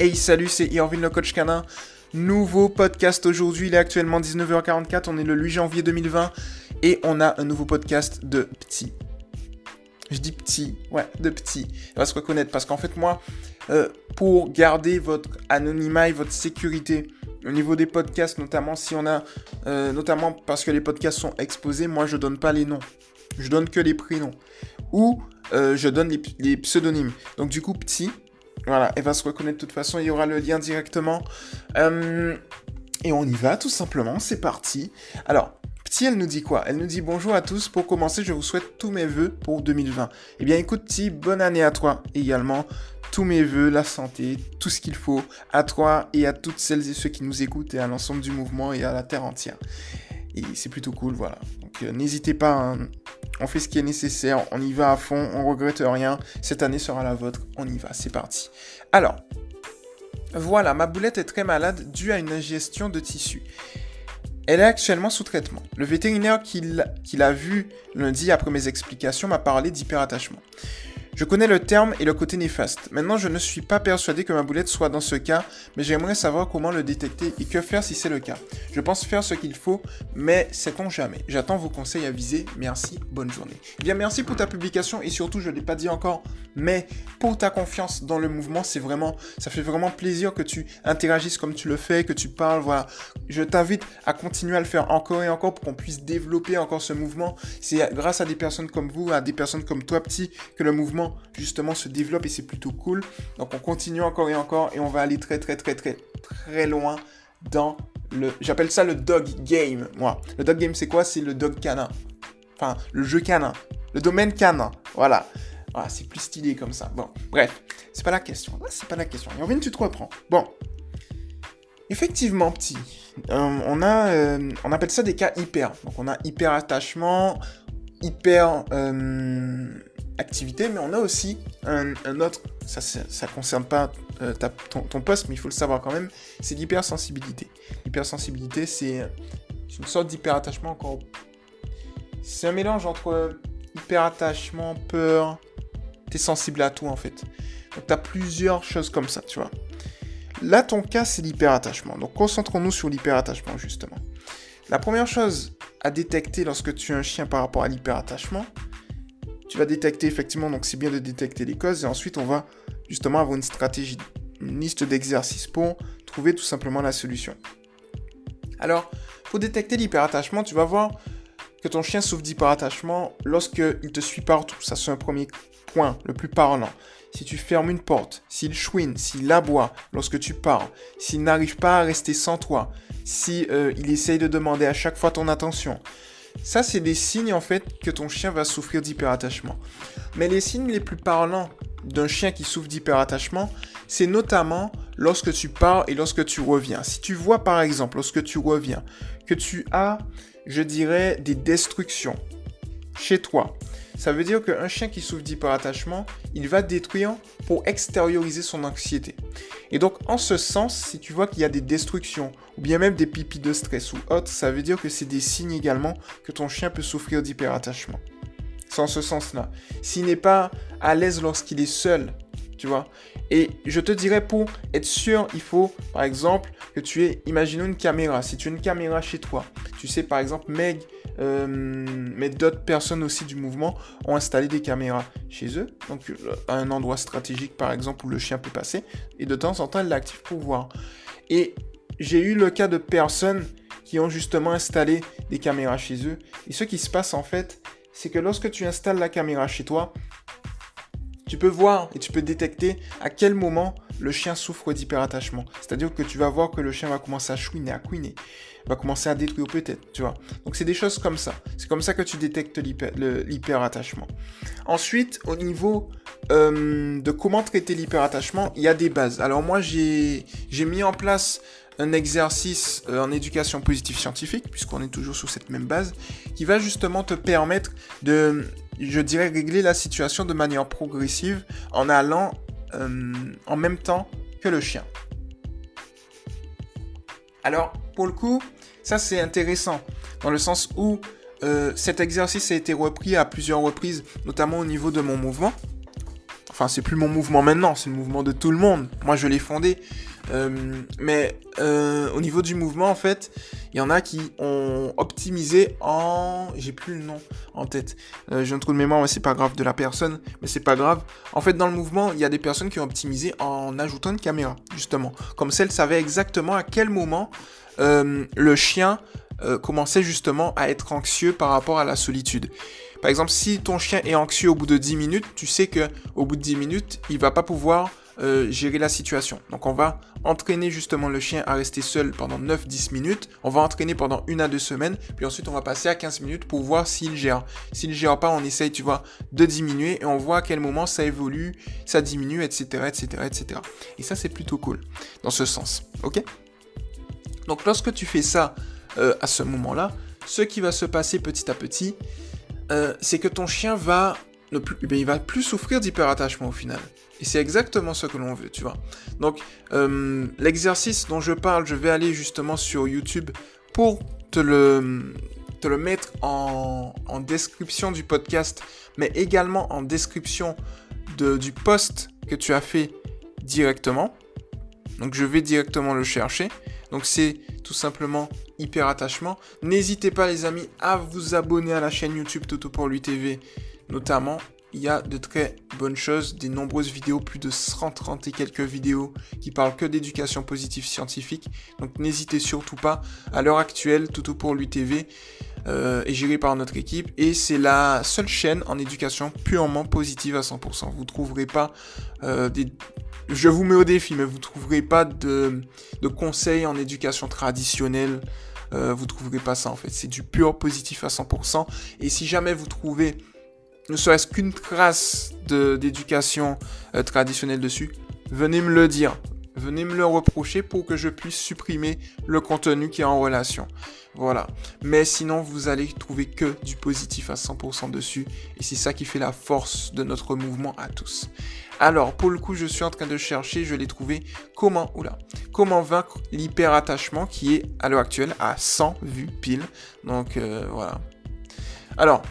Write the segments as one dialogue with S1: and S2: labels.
S1: Hey salut, c'est Irvin le coach canin. Nouveau podcast aujourd'hui, il est actuellement 19h44, on est le 8 janvier 2020 et on a un nouveau podcast de petit. Je dis petit, ouais, de petit. Il va se reconnaître parce qu'en fait moi, euh, pour garder votre anonymat et votre sécurité au niveau des podcasts, notamment si on a, euh, notamment parce que les podcasts sont exposés, moi je donne pas les noms, je donne que les prénoms ou euh, je donne les, pseudonymes. Donc du coup petit, voilà, elle va se reconnaître de toute façon, il y aura le lien directement. Euh, et on y va tout simplement, c'est parti. Alors, Petit, elle nous dit quoi? Elle nous dit bonjour à tous. Pour commencer, je vous souhaite tous mes voeux pour 2020. Eh bien, écoute, Petit, bonne année à toi également. Tous mes voeux, la santé, tout ce qu'il faut à toi et à toutes celles et ceux qui nous écoutent et à l'ensemble du mouvement et à la terre entière. Et c'est plutôt cool, voilà. Donc, euh, n'hésitez pas, hein. on fait ce qui est nécessaire, on y va à fond, on regrette rien. Cette année sera la vôtre, on y va, c'est parti. Alors, voilà, ma boulette est très malade due à une ingestion de tissu. Elle est actuellement sous traitement. Le vétérinaire qui l'a vu lundi après mes explications m'a parlé d'hyperattachement. Je connais le terme et le côté néfaste. Maintenant, je ne suis pas persuadé que ma boulette soit dans ce cas, mais j'aimerais savoir comment le détecter et que faire si c'est le cas. Je pense faire ce qu'il faut, mais sait-on jamais. J'attends vos conseils avisés. Merci, bonne journée. Eh bien, merci pour ta publication et surtout, je ne l'ai pas dit encore, mais pour ta confiance dans le mouvement, c'est vraiment, ça fait vraiment plaisir que tu interagisses comme tu le fais, que tu parles, voilà. Je t'invite à continuer à le faire encore et encore pour qu'on puisse développer encore ce mouvement. C'est grâce à des personnes comme vous, à des personnes comme toi, petit, que le mouvement justement se développe et c'est plutôt cool. Donc on continue encore et encore et on va aller très très très très très loin dans le... J'appelle ça le dog game, moi. Le dog game c'est quoi? C'est le dog canin. Enfin, le jeu canin. Le domaine canin. Voilà. Voilà, c'est plus stylé comme ça. Bon, bref, c'est pas la question. C'est pas la question. Et on vient, tu te reprends. Bon. Effectivement, petit. Euh, on a, euh, on appelle ça des cas hyper. Donc on a hyper attachement, hyper euh, mais on a aussi un, autre, ça ça concerne pas euh, ton, poste, mais il faut le savoir quand même, c'est l'hypersensibilité. L'hypersensibilité, c'est une sorte d'hyperattachement encore... C'est un mélange entre hyperattachement, peur, t'es sensible à tout en fait. Donc t'as plusieurs choses comme ça, tu vois. Là, ton cas, c'est l'hyperattachement. Donc concentrons-nous sur l'hyperattachement justement. La première chose à détecter lorsque tu as un chien par rapport à l'hyperattachement, tu vas détecter effectivement, donc c'est bien de détecter les causes, et ensuite on va justement avoir une stratégie, une liste d'exercices pour trouver tout simplement la solution. Alors, pour détecter l'hyperattachement, tu vas voir que ton chien souffre d'hyperattachement lorsqu'il te suit partout. Ça, c'est un premier point, le plus parlant. Si tu fermes une porte, s'il chouine, s'il aboie lorsque tu parles, s'il n'arrive pas à rester sans toi, si euh, essaye de demander à chaque fois ton attention, ça, c'est des signes en fait que ton chien va souffrir d'hyperattachement. Mais les signes les plus parlants d'un chien qui souffre d'hyperattachement, c'est notamment lorsque tu pars et lorsque tu reviens. Si tu vois par exemple, lorsque tu reviens, que tu as, je dirais, des destructions chez toi, ça veut dire qu'un chien qui souffre d'hyperattachement, il va détruire pour extérioriser son anxiété. Et donc, en ce sens, si tu vois qu'il y a des destructions, ou bien même des pipis de stress ou autres, ça veut dire que c'est des signes également que ton chien peut souffrir d'hyperattachement. C'est en ce sens-là. S'il n'est pas à l'aise lorsqu'il est seul, tu vois. Et je te dirais pour être sûr, il faut, par exemple, que tu aies, imaginons une caméra. Si tu as une caméra chez toi, tu sais, par exemple, Meg euh, mais d'autres personnes aussi du mouvement ont installé des caméras chez eux, donc euh, à un endroit stratégique par exemple où le chien peut passer, et de temps en temps elle l'active pour voir. Et j'ai eu le cas de personnes qui ont justement installé des caméras chez eux, et ce qui se passe en fait, c'est que lorsque tu installes la caméra chez toi, tu peux voir et tu peux détecter à quel moment le chien souffre d'hyperattachement. C'est-à-dire que tu vas voir que le chien va commencer à chouiner, à couiner, va commencer à détruire peut-être, tu vois. Donc c'est des choses comme ça. C'est comme ça que tu détectes l'hyperattachement. Ensuite, au niveau euh, de comment traiter l'hyperattachement, il y a des bases. Alors moi, j'ai mis en place un exercice euh, en éducation positive scientifique, puisqu'on est toujours sur cette même base, qui va justement te permettre de, je dirais, régler la situation de manière progressive en allant euh, en même temps que le chien. Alors, pour le coup, ça c'est intéressant, dans le sens où euh, cet exercice a été repris à plusieurs reprises, notamment au niveau de mon mouvement. Enfin, c'est plus mon mouvement maintenant, c'est le mouvement de tout le monde. Moi, je l'ai fondé. Euh, mais euh, au niveau du mouvement, en fait, il y en a qui ont optimisé en... J'ai plus le nom en tête. Euh, J'ai un trou de mémoire, mais c'est pas grave de la personne. Mais c'est pas grave. En fait, dans le mouvement, il y a des personnes qui ont optimisé en ajoutant une caméra, justement. Comme celle savait exactement à quel moment euh, le chien commençait justement à être anxieux par rapport à la solitude. Par exemple, si ton chien est anxieux au bout de 10 minutes, tu sais que au bout de 10 minutes, il va pas pouvoir euh, gérer la situation. Donc on va entraîner justement le chien à rester seul pendant 9-10 minutes. On va entraîner pendant une à deux semaines. Puis ensuite on va passer à 15 minutes pour voir s'il gère. S'il gère pas, on essaye, tu vois, de diminuer et on voit à quel moment ça évolue, ça diminue, etc. etc. etc. Et ça c'est plutôt cool dans ce sens. Ok? Donc lorsque tu fais ça euh, à ce moment-là, ce qui va se passer petit à petit, euh, c'est que ton chien va plus, eh il va plus souffrir d'hyperattachement au final. Et c'est exactement ce que l'on veut, tu vois. Donc, euh, l'exercice dont je parle, je vais aller justement sur YouTube pour te le, mettre en, description du podcast, mais également en description de, du post que tu as fait directement. Donc, je vais directement le chercher. Donc, c'est tout simplement hyper attachement. N'hésitez pas, les amis, à vous abonner à la chaîne YouTube Toto pour lui TV Notamment, il y a de très bonnes choses, des nombreuses vidéos, plus de 130 et quelques vidéos qui parlent que d'éducation positive scientifique. Donc n'hésitez surtout pas. À l'heure actuelle, Toto pour l'UTV euh, est géré par notre équipe et c'est la seule chaîne en éducation purement positive à 100%. Vous trouverez pas euh, des... Je vous mets au défi, mais vous trouverez pas de, de conseils en éducation traditionnelle. Euh, vous trouverez pas ça en fait. C'est du pur positif à 100%. Et si jamais vous trouvez ne serait-ce qu'une trace d'éducation euh, traditionnelle dessus, venez me le dire. Venez me le reprocher pour que je puisse supprimer le contenu qui est en relation. Voilà. Mais sinon, vous allez trouver que du positif à 100% dessus. Et c'est ça qui fait la force de notre mouvement à tous. Alors, pour le coup, je suis en train de chercher, je l'ai trouvé, comment, oula, comment vaincre l'hyperattachement qui est à l'heure actuelle à 100 vues pile. Donc, euh, voilà. Alors,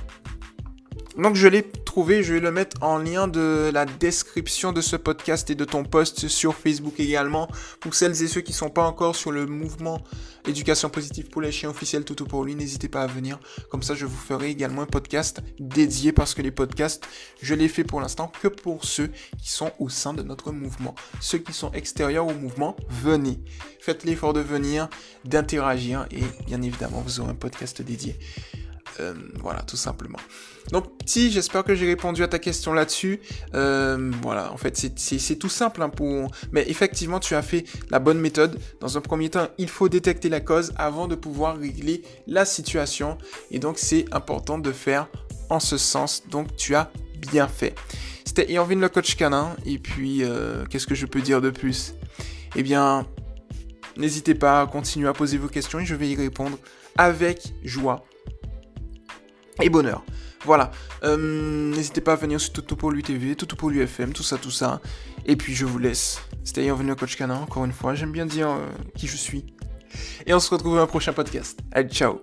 S1: donc je l'ai trouvé, je vais le mettre en lien de la description de ce podcast et de ton post sur Facebook également. Pour celles et ceux qui ne sont pas encore sur le mouvement éducation positive pour les chiens officiels Toto pour lui, n'hésitez pas à venir. Comme ça, je vous ferai également un podcast dédié parce que les podcasts, je les fais pour l'instant que pour ceux qui sont au sein de notre mouvement. Ceux qui sont extérieurs au mouvement, venez. Faites l'effort de venir, d'interagir et bien évidemment, vous aurez un podcast dédié. Euh, voilà, tout simplement. Donc, si, j'espère que j'ai répondu à ta question là-dessus. Euh, voilà, en fait, c'est tout simple. Hein. Mais effectivement, tu as fait la bonne méthode. Dans un premier temps, il faut détecter la cause avant de pouvoir régler la situation. Et donc, c'est important de faire en ce sens. Donc, tu as bien fait. C'était Irvin le coach canin. Et puis, euh, qu'est-ce que je peux dire de plus? Eh bien, n'hésitez pas à continuer à poser vos questions et je vais y répondre avec joie et bonheur. Voilà. Euh, n'hésitez pas à venir sur Toto pour l'UTV, Toto pour l'UFM, tout ça, tout ça. Et puis je vous laisse. C'était bienvenue Coach Canin, encore une fois. J'aime bien dire euh, qui je suis. Et on se retrouve dans un prochain podcast. Allez, ciao